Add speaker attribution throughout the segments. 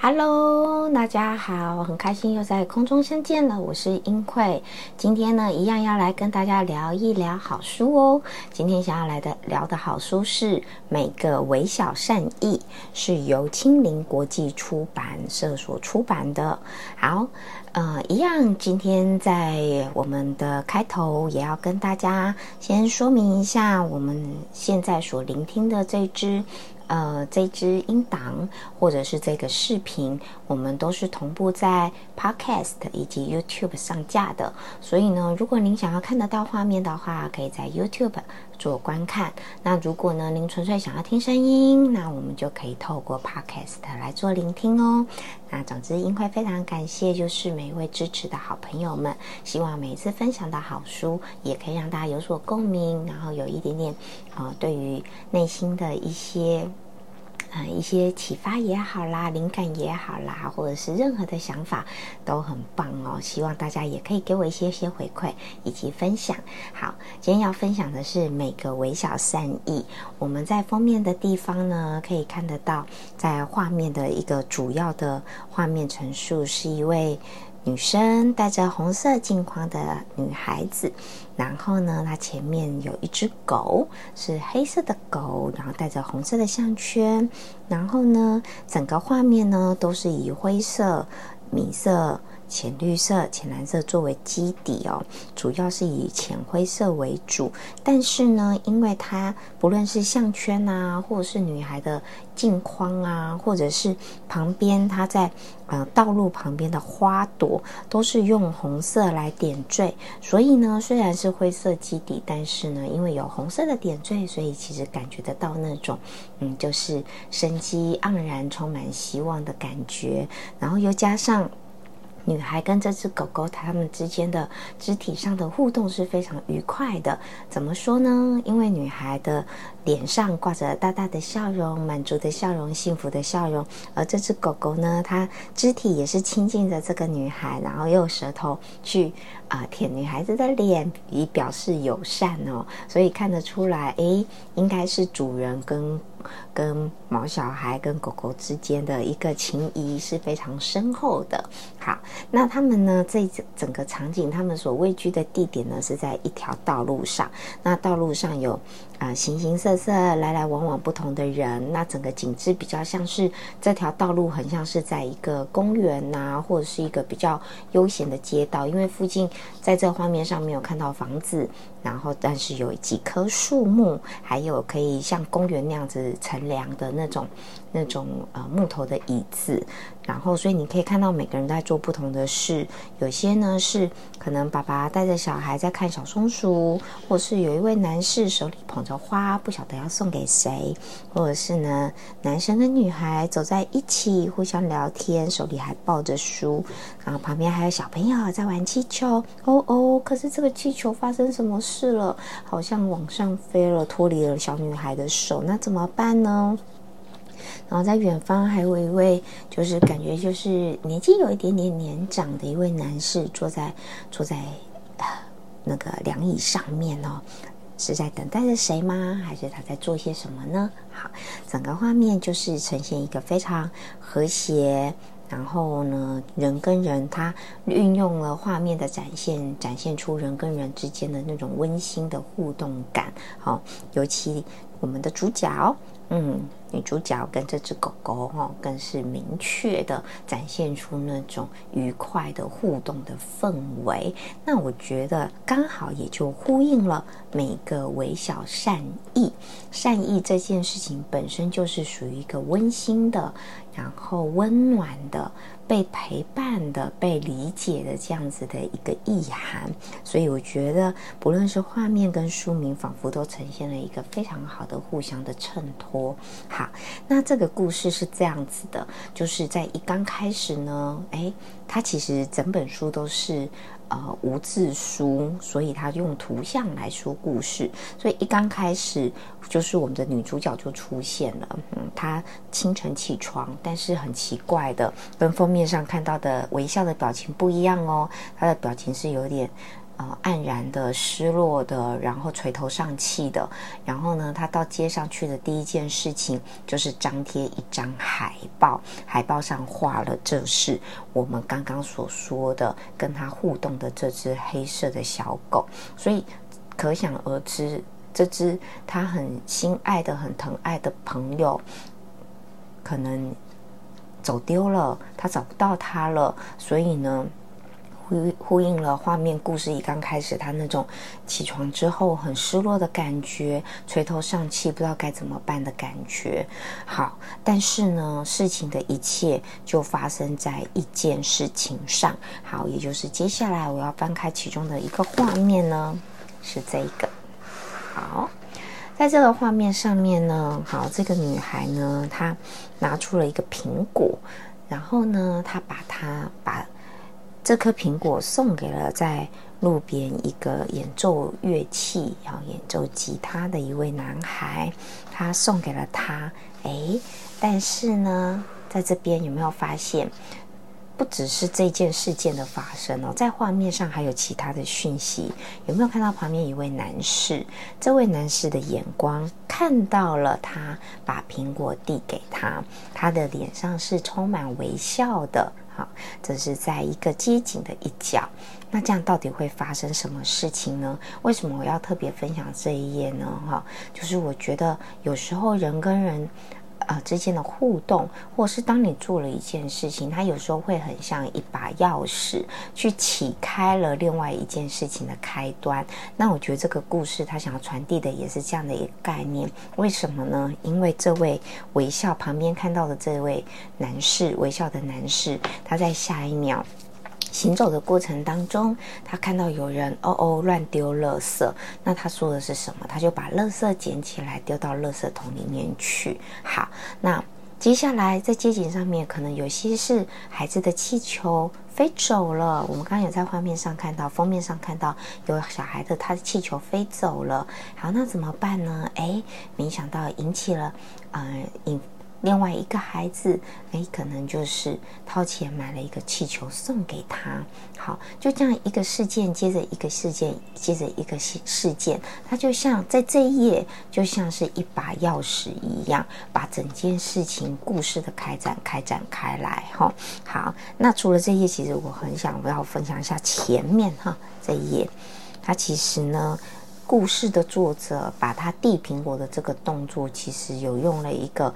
Speaker 1: Hello，大家好，很开心又在空中相见了。我是英慧，今天呢，一样要来跟大家聊一聊好书哦。今天想要来的聊的好书是《每个微小善意》，是由青林国际出版社所出版的。好，呃，一样，今天在我们的开头也要跟大家先说明一下，我们现在所聆听的这支。呃，这支音档或者是这个视频，我们都是同步在 Podcast 以及 YouTube 上架的。所以呢，如果您想要看得到画面的话，可以在 YouTube 做观看。那如果呢，您纯粹想要听声音，那我们就可以透过 Podcast 来做聆听哦。那总之，英会非常感谢，就是每一位支持的好朋友们。希望每一次分享的好书，也可以让大家有所共鸣，然后有一点点呃，对于内心的一些。啊，一些启发也好啦，灵感也好啦，或者是任何的想法都很棒哦。希望大家也可以给我一些些回馈以及分享。好，今天要分享的是每个微小善意。我们在封面的地方呢，可以看得到，在画面的一个主要的画面陈述是一位。女生戴着红色镜框的女孩子，然后呢，她前面有一只狗，是黑色的狗，然后带着红色的项圈，然后呢，整个画面呢都是以灰色、米色。浅绿色、浅蓝色作为基底哦，主要是以浅灰色为主。但是呢，因为它不论是项圈啊，或者是女孩的镜框啊，或者是旁边它在呃道路旁边的花朵，都是用红色来点缀。所以呢，虽然是灰色基底，但是呢，因为有红色的点缀，所以其实感觉得到那种嗯，就是生机盎然、充满希望的感觉。然后又加上。女孩跟这只狗狗，它们之间的肢体上的互动是非常愉快的。怎么说呢？因为女孩的脸上挂着大大的笑容，满足的笑容，幸福的笑容。而这只狗狗呢，它肢体也是亲近着这个女孩，然后用舌头去啊舔女孩子的脸，以表示友善哦。所以看得出来，诶，应该是主人跟。跟毛小孩、跟狗狗之间的一个情谊是非常深厚的。好，那他们呢？这整整个场景，他们所位居的地点呢，是在一条道路上。那道路上有啊，形形色色、来来往往不同的人。那整个景致比较像是这条道路，很像是在一个公园呐，或者是一个比较悠闲的街道。因为附近在这画面上没有看到房子，然后但是有几棵树木，还有可以像公园那样子乘凉的那种。那种呃木头的椅子，然后所以你可以看到每个人在做不同的事，有些呢是可能爸爸带着小孩在看小松鼠，或是有一位男士手里捧着花，不晓得要送给谁，或者是呢男生跟女孩走在一起互相聊天，手里还抱着书，然后旁边还有小朋友在玩气球，哦哦，可是这个气球发生什么事是了？好像往上飞了，脱离了小女孩的手，那怎么办呢？然后在远方还有一位，就是感觉就是年纪有一点点年长的一位男士，坐在坐在呃那个凉椅上面哦，是在等待着谁吗？还是他在做些什么呢？好，整个画面就是呈现一个非常和谐，然后呢，人跟人他运用了画面的展现，展现出人跟人之间的那种温馨的互动感。好，尤其我们的主角，嗯。女主角跟这只狗狗哦，更是明确的展现出那种愉快的互动的氛围。那我觉得刚好也就呼应了每个微小善意，善意这件事情本身就是属于一个温馨的，然后温暖的。被陪伴的、被理解的这样子的一个意涵，所以我觉得不论是画面跟书名，仿佛都呈现了一个非常好的互相的衬托。好，那这个故事是这样子的，就是在一刚开始呢，哎，它其实整本书都是。呃，无字书，所以他用图像来说故事。所以一刚开始，就是我们的女主角就出现了。嗯，她清晨起床，但是很奇怪的，跟封面上看到的微笑的表情不一样哦。她的表情是有点。呃，黯然的、失落的，然后垂头丧气的。然后呢，他到街上去的第一件事情就是张贴一张海报，海报上画了这是我们刚刚所说的跟他互动的这只黑色的小狗。所以可想而知，这只他很心爱的、很疼爱的朋友，可能走丢了，他找不到他了。所以呢？呼呼应了画面故事一刚开始，他那种起床之后很失落的感觉，垂头丧气，不知道该怎么办的感觉。好，但是呢，事情的一切就发生在一件事情上。好，也就是接下来我要翻开其中的一个画面呢，是这个。好，在这个画面上面呢，好，这个女孩呢，她拿出了一个苹果，然后呢，她把它把。这颗苹果送给了在路边一个演奏乐器、然后演奏吉他的一位男孩，他送给了他。哎，但是呢，在这边有没有发现，不只是这件事件的发生哦，在画面上还有其他的讯息。有没有看到旁边一位男士？这位男士的眼光看到了他把苹果递给他，他的脸上是充满微笑的。好，这是在一个街景的一角。那这样到底会发生什么事情呢？为什么我要特别分享这一页呢？哈，就是我觉得有时候人跟人。啊，之间的互动，或是当你做了一件事情，它有时候会很像一把钥匙，去启开了另外一件事情的开端。那我觉得这个故事它想要传递的也是这样的一个概念。为什么呢？因为这位微笑旁边看到的这位男士，微笑的男士，他在下一秒。行走的过程当中，他看到有人哦哦乱丢垃圾，那他说的是什么？他就把垃圾捡起来丢到垃圾桶里面去。好，那接下来在街景上面，可能有些是孩子的气球飞走了。我们刚刚有在画面上看到，封面上看到有小孩的他的气球飞走了。好，那怎么办呢？哎，没想到引起了呃引。另外一个孩子，哎，可能就是掏钱买了一个气球送给他。好，就这样一个事件接着一个事件，接着一个事事件，它就像在这一页，就像是一把钥匙一样，把整件事情故事的开展开展开来。哈，好，那除了这一页，其实我很想要分享一下前面哈这一页，它其实呢，故事的作者把他递苹果的这个动作，其实有用了一个。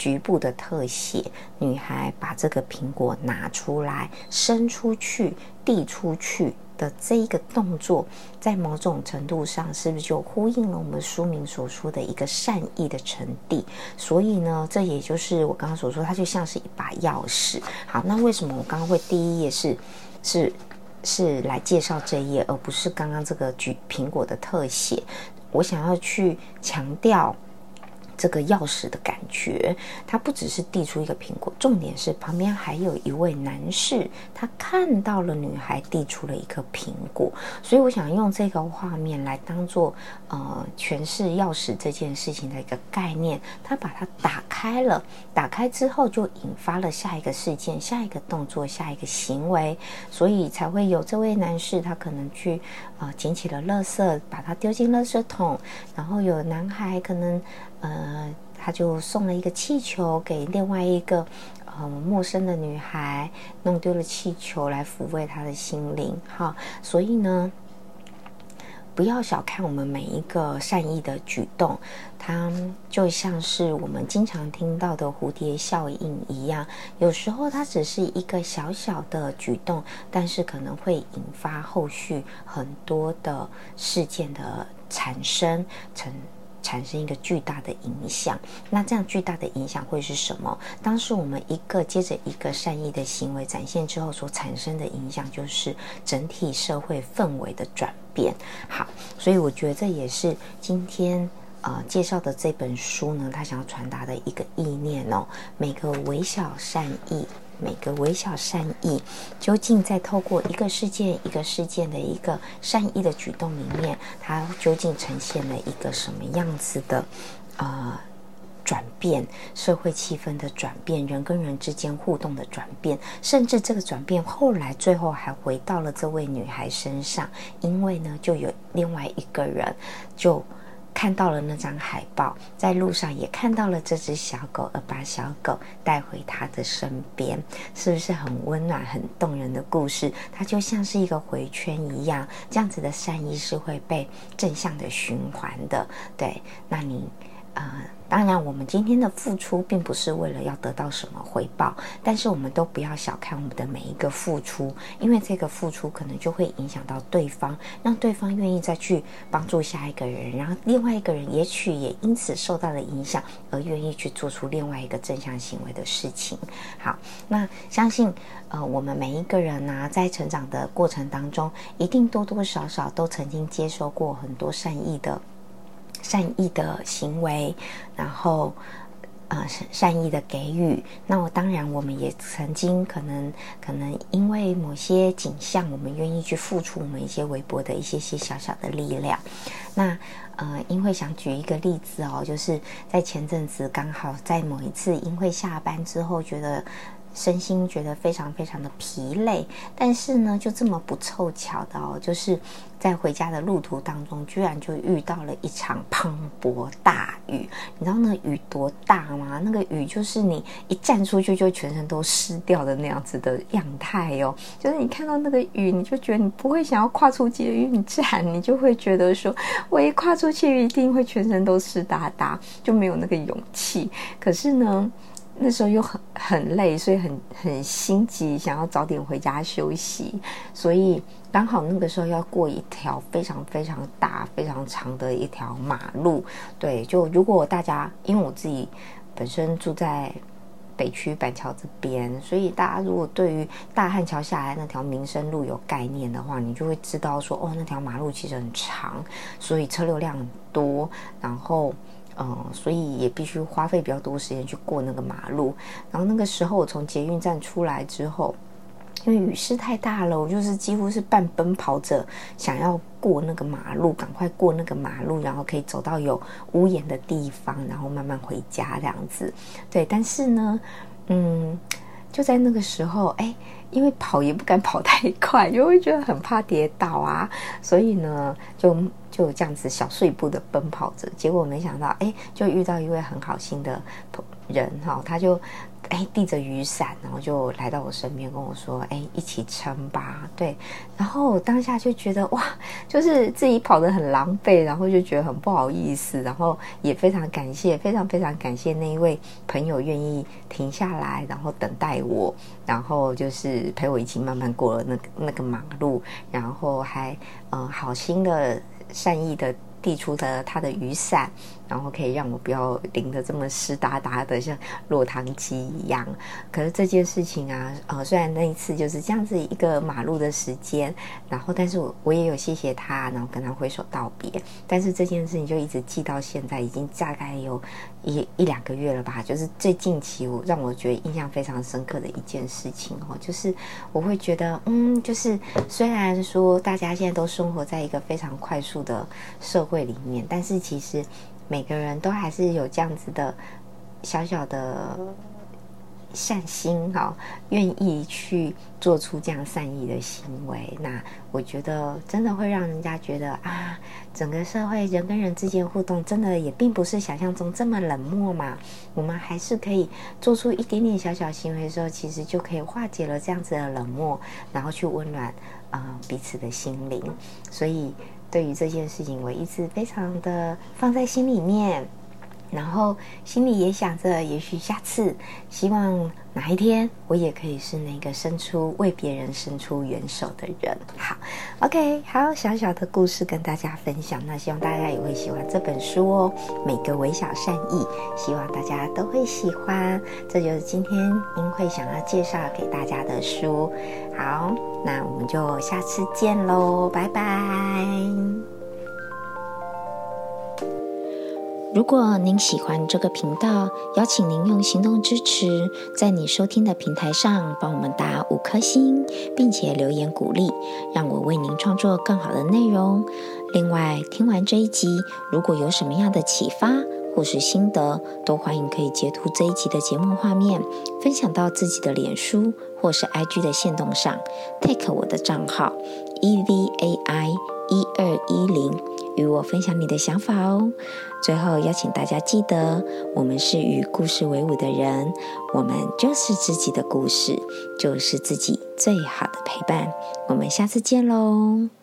Speaker 1: 局部的特写，女孩把这个苹果拿出来，伸出去，递出去的这一个动作，在某种程度上，是不是就呼应了我们书名所说的一个善意的传递？所以呢，这也就是我刚刚所说，它就像是一把钥匙。好，那为什么我刚刚会第一页是是是来介绍这一页，而不是刚刚这个举苹果的特写？我想要去强调。这个钥匙的感觉，他不只是递出一个苹果，重点是旁边还有一位男士，他看到了女孩递出了一个苹果，所以我想用这个画面来当做呃诠释钥匙这件事情的一个概念。他把它打开了，打开之后就引发了下一个事件、下一个动作、下一个行为，所以才会有这位男士他可能去呃捡起了垃圾，把它丢进垃圾桶，然后有男孩可能。呃，他就送了一个气球给另外一个呃陌生的女孩，弄丢了气球来抚慰她的心灵。哈，所以呢，不不要小看我们每一个善意的举动，它就像是我们经常听到的蝴蝶效应一样。有时候它只是一个小小的举动，但是可能会引发后续很多的事件的产生，成。产生一个巨大的影响，那这样巨大的影响会是什么？当时我们一个接着一个善意的行为展现之后，所产生的影响就是整体社会氛围的转变。好，所以我觉得这也是今天呃介绍的这本书呢，他想要传达的一个意念哦，每个微小善意。每个微小善意，究竟在透过一个事件、一个事件的一个善意的举动里面，它究竟呈现了一个什么样子的呃转变？社会气氛的转变，人跟人之间互动的转变，甚至这个转变后来最后还回到了这位女孩身上，因为呢，就有另外一个人就。看到了那张海报，在路上也看到了这只小狗，而把小狗带回他的身边，是不是很温暖、很动人的故事？它就像是一个回圈一样，这样子的善意是会被正向的循环的。对，那你。呃，当然，我们今天的付出并不是为了要得到什么回报，但是我们都不要小看我们的每一个付出，因为这个付出可能就会影响到对方，让对方愿意再去帮助下一个人，然后另外一个人也许也因此受到了影响，而愿意去做出另外一个正向行为的事情。好，那相信呃，我们每一个人呢，在成长的过程当中，一定多多少少都曾经接受过很多善意的。善意的行为，然后，呃，善善意的给予。那我当然，我们也曾经可能，可能因为某些景象，我们愿意去付出我们一些微薄的一些些小小的力量。那，呃，因为想举一个例子哦，就是在前阵子刚好在某一次因为下班之后觉得。身心觉得非常非常的疲累，但是呢，就这么不凑巧的哦，就是在回家的路途当中，居然就遇到了一场磅礴大雨。你知道那雨多大吗？那个雨就是你一站出去就全身都湿掉的那样子的样态哦。就是你看到那个雨，你就觉得你不会想要跨出捷运站，你就会觉得说，我一跨出去一定会全身都湿哒哒，就没有那个勇气。可是呢？那时候又很很累，所以很很心急，想要早点回家休息。所以刚好那个时候要过一条非常非常大、非常长的一条马路。对，就如果大家因为我自己本身住在北区板桥这边，所以大家如果对于大汉桥下来那条民生路有概念的话，你就会知道说，哦，那条马路其实很长，所以车流量很多，然后。嗯，所以也必须花费比较多时间去过那个马路。然后那个时候我从捷运站出来之后，因为雨势太大了，我就是几乎是半奔跑着想要过那个马路，赶快过那个马路，然后可以走到有屋檐的地方，然后慢慢回家这样子。对，但是呢，嗯，就在那个时候，哎。因为跑也不敢跑太快，因为觉得很怕跌倒啊，所以呢，就就这样子小碎步的奔跑着，结果没想到，哎，就遇到一位很好心的人哈，他就。哎，递着雨伞，然后就来到我身边跟我说：“哎，一起撑吧。”对，然后我当下就觉得哇，就是自己跑得很狼狈，然后就觉得很不好意思，然后也非常感谢，非常非常感谢那一位朋友愿意停下来，然后等待我，然后就是陪我一起慢慢过了那个那个马路，然后还嗯好心的善意的。递出的他的雨伞，然后可以让我不要淋得这么湿哒哒的，像落汤鸡一样。可是这件事情啊，呃，虽然那一次就是这样子一个马路的时间，然后，但是我我也有谢谢他，然后跟他挥手道别。但是这件事情就一直记到现在，已经大概有一一两个月了吧。就是最近期我让我觉得印象非常深刻的一件事情哦，就是我会觉得，嗯，就是虽然说大家现在都生活在一个非常快速的社会里面，但是其实每个人都还是有这样子的小小的善心哈，愿意去做出这样善意的行为。那我觉得真的会让人家觉得啊，整个社会人跟人之间互动，真的也并不是想象中这么冷漠嘛。我们还是可以做出一点点小小行为的时候，其实就可以化解了这样子的冷漠，然后去温暖啊彼此的心灵。所以。对于这件事情，我一直非常的放在心里面。然后心里也想着，也许下次，希望哪一天我也可以是那个伸出为别人伸出援手的人。好，OK，好，小小的故事跟大家分享，那希望大家也会喜欢这本书哦。每个微小善意，希望大家都会喜欢。这就是今天英会想要介绍给大家的书。好，那我们就下次见喽，拜拜。如果您喜欢这个频道，邀请您用行动支持，在你收听的平台上帮我们打五颗星，并且留言鼓励，让我为您创作更好的内容。另外，听完这一集，如果有什么样的启发或是心得，都欢迎可以截图这一集的节目画面，分享到自己的脸书或是 IG 的线动上，take 我的账号 e v a i 一二一零。与我分享你的想法哦。最后邀请大家记得，我们是与故事为伍的人，我们就是自己的故事，就是自己最好的陪伴。我们下次见喽。